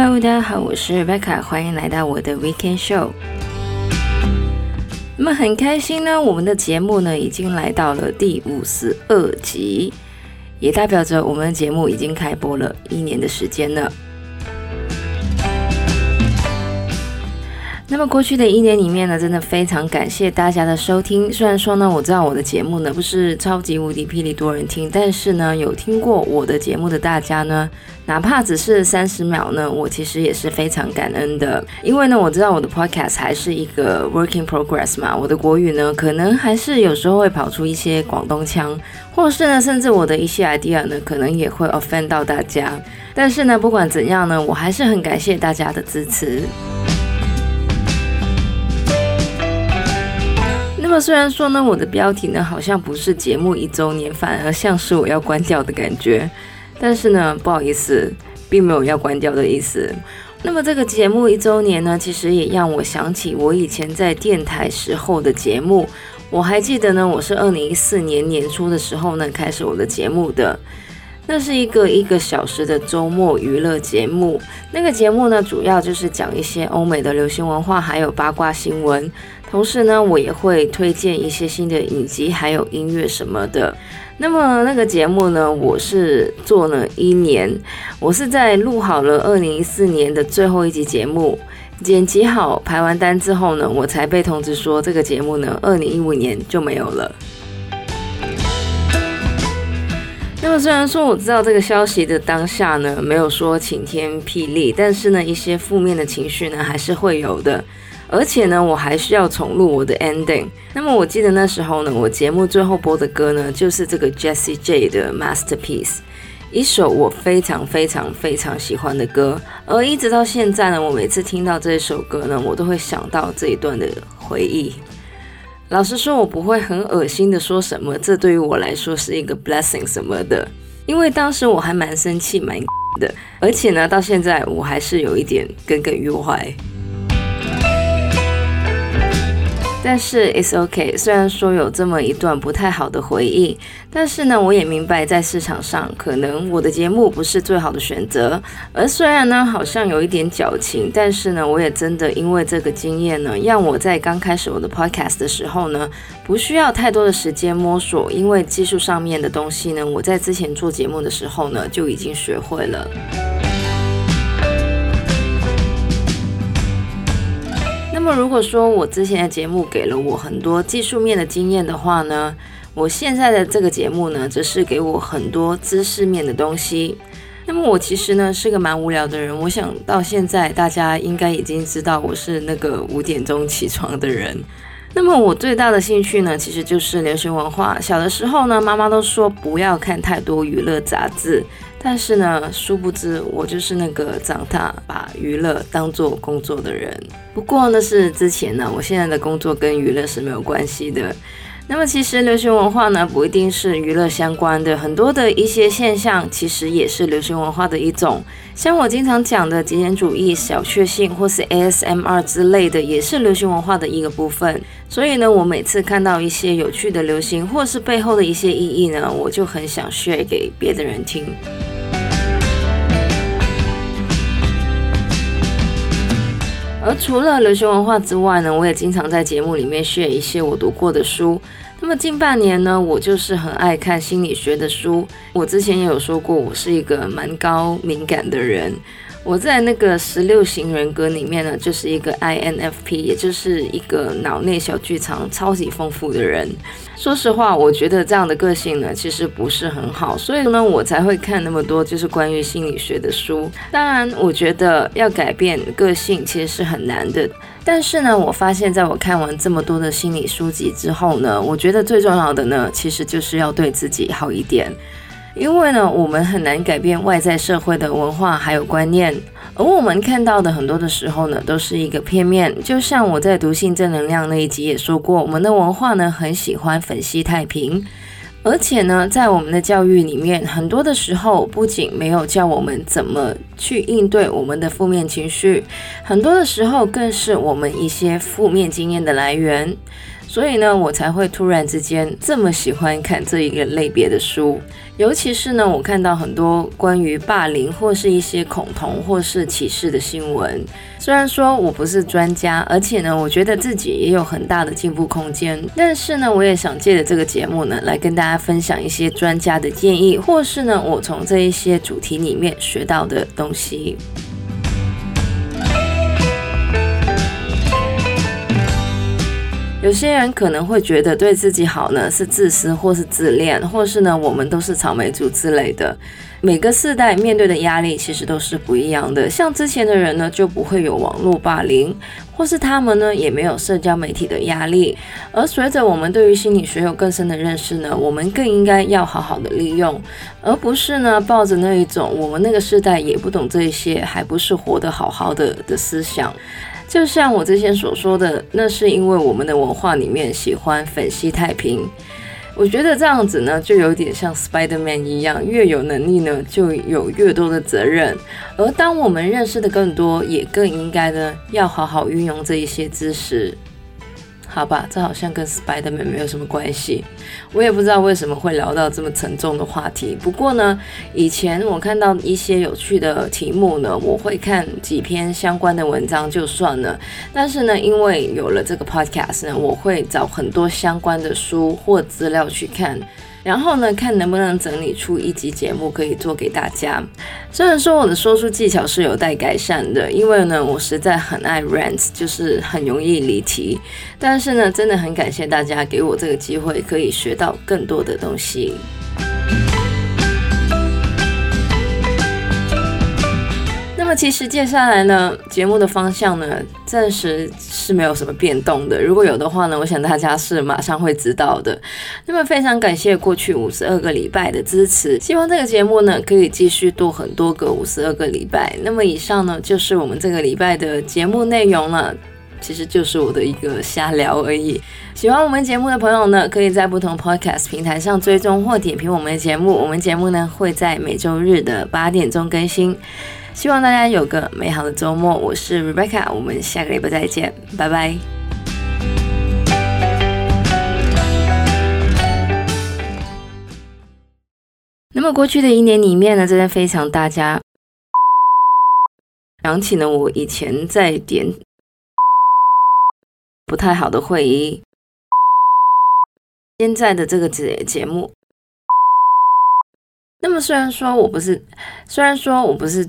Hello，大家好，我是 Rebecca，欢迎来到我的 Weekend Show。那么很开心呢，我们的节目呢已经来到了第五十二集，也代表着我们的节目已经开播了一年的时间了。那么过去的一年里面呢，真的非常感谢大家的收听。虽然说呢，我知道我的节目呢不是超级无敌霹雳多人听，但是呢，有听过我的节目的大家呢，哪怕只是三十秒呢，我其实也是非常感恩的。因为呢，我知道我的 podcast 还是一个 working progress 嘛，我的国语呢，可能还是有时候会跑出一些广东腔，或是呢，甚至我的一些 idea 呢，可能也会 offend 到大家。但是呢，不管怎样呢，我还是很感谢大家的支持。那么虽然说呢，我的标题呢好像不是节目一周年，反而像是我要关掉的感觉。但是呢，不好意思，并没有要关掉的意思。那么这个节目一周年呢，其实也让我想起我以前在电台时候的节目。我还记得呢，我是二零一四年年初的时候呢开始我的节目的。那是一个一个小时的周末娱乐节目。那个节目呢，主要就是讲一些欧美的流行文化，还有八卦新闻。同时呢，我也会推荐一些新的影集，还有音乐什么的。那么那个节目呢，我是做了一年。我是在录好了二零一四年的最后一集节目，剪辑好排完单之后呢，我才被通知说这个节目呢，二零一五年就没有了。那么虽然说我知道这个消息的当下呢，没有说晴天霹雳，但是呢，一些负面的情绪呢，还是会有的。而且呢，我还需要重录我的 ending。那么我记得那时候呢，我节目最后播的歌呢，就是这个 Jessie J 的 Masterpiece，一首我非常非常非常喜欢的歌。而一直到现在呢，我每次听到这首歌呢，我都会想到这一段的回忆。老实说，我不会很恶心的说什么，这对于我来说是一个 blessing 什么的，因为当时我还蛮生气、蛮 的，而且呢，到现在我还是有一点耿耿于怀。但是 it's okay，虽然说有这么一段不太好的回忆，但是呢，我也明白在市场上可能我的节目不是最好的选择。而虽然呢，好像有一点矫情，但是呢，我也真的因为这个经验呢，让我在刚开始我的 podcast 的时候呢，不需要太多的时间摸索，因为技术上面的东西呢，我在之前做节目的时候呢，就已经学会了。么如果说我之前的节目给了我很多技术面的经验的话呢，我现在的这个节目呢，则是给我很多知识面的东西。那么我其实呢是个蛮无聊的人，我想到现在大家应该已经知道我是那个五点钟起床的人。那么我最大的兴趣呢，其实就是流行文化。小的时候呢，妈妈都说不要看太多娱乐杂志。但是呢，殊不知我就是那个长大把娱乐当做工作的人。不过那是之前呢，我现在的工作跟娱乐是没有关系的。那么其实流行文化呢，不一定是娱乐相关的，很多的一些现象其实也是流行文化的一种。像我经常讲的极简主义、小确幸或是 ASMR 之类的，也是流行文化的一个部分。所以呢，我每次看到一些有趣的流行，或是背后的一些意义呢，我就很想 share 给别的人听。而除了流行文化之外呢，我也经常在节目里面 share 一些我读过的书。那么近半年呢，我就是很爱看心理学的书。我之前也有说过，我是一个蛮高敏感的人。我在那个十六型人格里面呢，就是一个 INFP，也就是一个脑内小剧场超级丰富的人。说实话，我觉得这样的个性呢，其实不是很好，所以呢，我才会看那么多就是关于心理学的书。当然，我觉得要改变个性其实是很难的。但是呢，我发现在我看完这么多的心理书籍之后呢，我觉得最重要的呢，其实就是要对自己好一点。因为呢，我们很难改变外在社会的文化还有观念，而我们看到的很多的时候呢，都是一个片面。就像我在读性正能量那一集也说过，我们的文化呢，很喜欢粉饰太平，而且呢，在我们的教育里面，很多的时候不仅没有教我们怎么去应对我们的负面情绪，很多的时候更是我们一些负面经验的来源。所以呢，我才会突然之间这么喜欢看这一个类别的书。尤其是呢，我看到很多关于霸凌或是一些恐同或是歧视的新闻。虽然说我不是专家，而且呢，我觉得自己也有很大的进步空间，但是呢，我也想借着这个节目呢，来跟大家分享一些专家的建议，或是呢，我从这一些主题里面学到的东西。有些人可能会觉得对自己好呢是自私或是自恋，或是呢我们都是草莓族之类的。每个世代面对的压力其实都是不一样的。像之前的人呢就不会有网络霸凌，或是他们呢也没有社交媒体的压力。而随着我们对于心理学有更深的认识呢，我们更应该要好好的利用，而不是呢抱着那一种我们那个世代也不懂这些，还不是活得好好的的思想。就像我之前所说的，那是因为我们的文化里面喜欢粉饰太平。我觉得这样子呢，就有点像 Spider-Man 一样，越有能力呢，就有越多的责任。而当我们认识的更多，也更应该呢，要好好运用这一些知识。好吧，这好像跟 Spider-Man 没有什么关系。我也不知道为什么会聊到这么沉重的话题。不过呢，以前我看到一些有趣的题目呢，我会看几篇相关的文章就算了。但是呢，因为有了这个 Podcast 呢，我会找很多相关的书或资料去看。然后呢，看能不能整理出一集节目可以做给大家。虽然说我的说书技巧是有待改善的，因为呢，我实在很爱 rant，就是很容易离题。但是呢，真的很感谢大家给我这个机会，可以学到更多的东西。其实接下来呢，节目的方向呢，暂时是没有什么变动的。如果有的话呢，我想大家是马上会知道的。那么非常感谢过去五十二个礼拜的支持，希望这个节目呢可以继续多很多个五十二个礼拜。那么以上呢就是我们这个礼拜的节目内容了，其实就是我的一个瞎聊而已。喜欢我们节目的朋友呢，可以在不同 podcast 平台上追踪或点评我们的节目。我们节目呢会在每周日的八点钟更新。希望大家有个美好的周末，我是 Rebecca，我们下个礼拜再见，拜拜。那么过去的一年里面呢，真的非常大家 想起了我以前在点 不太好的会议，现在的这个节节目。那么虽然说我不是，虽然说我不是。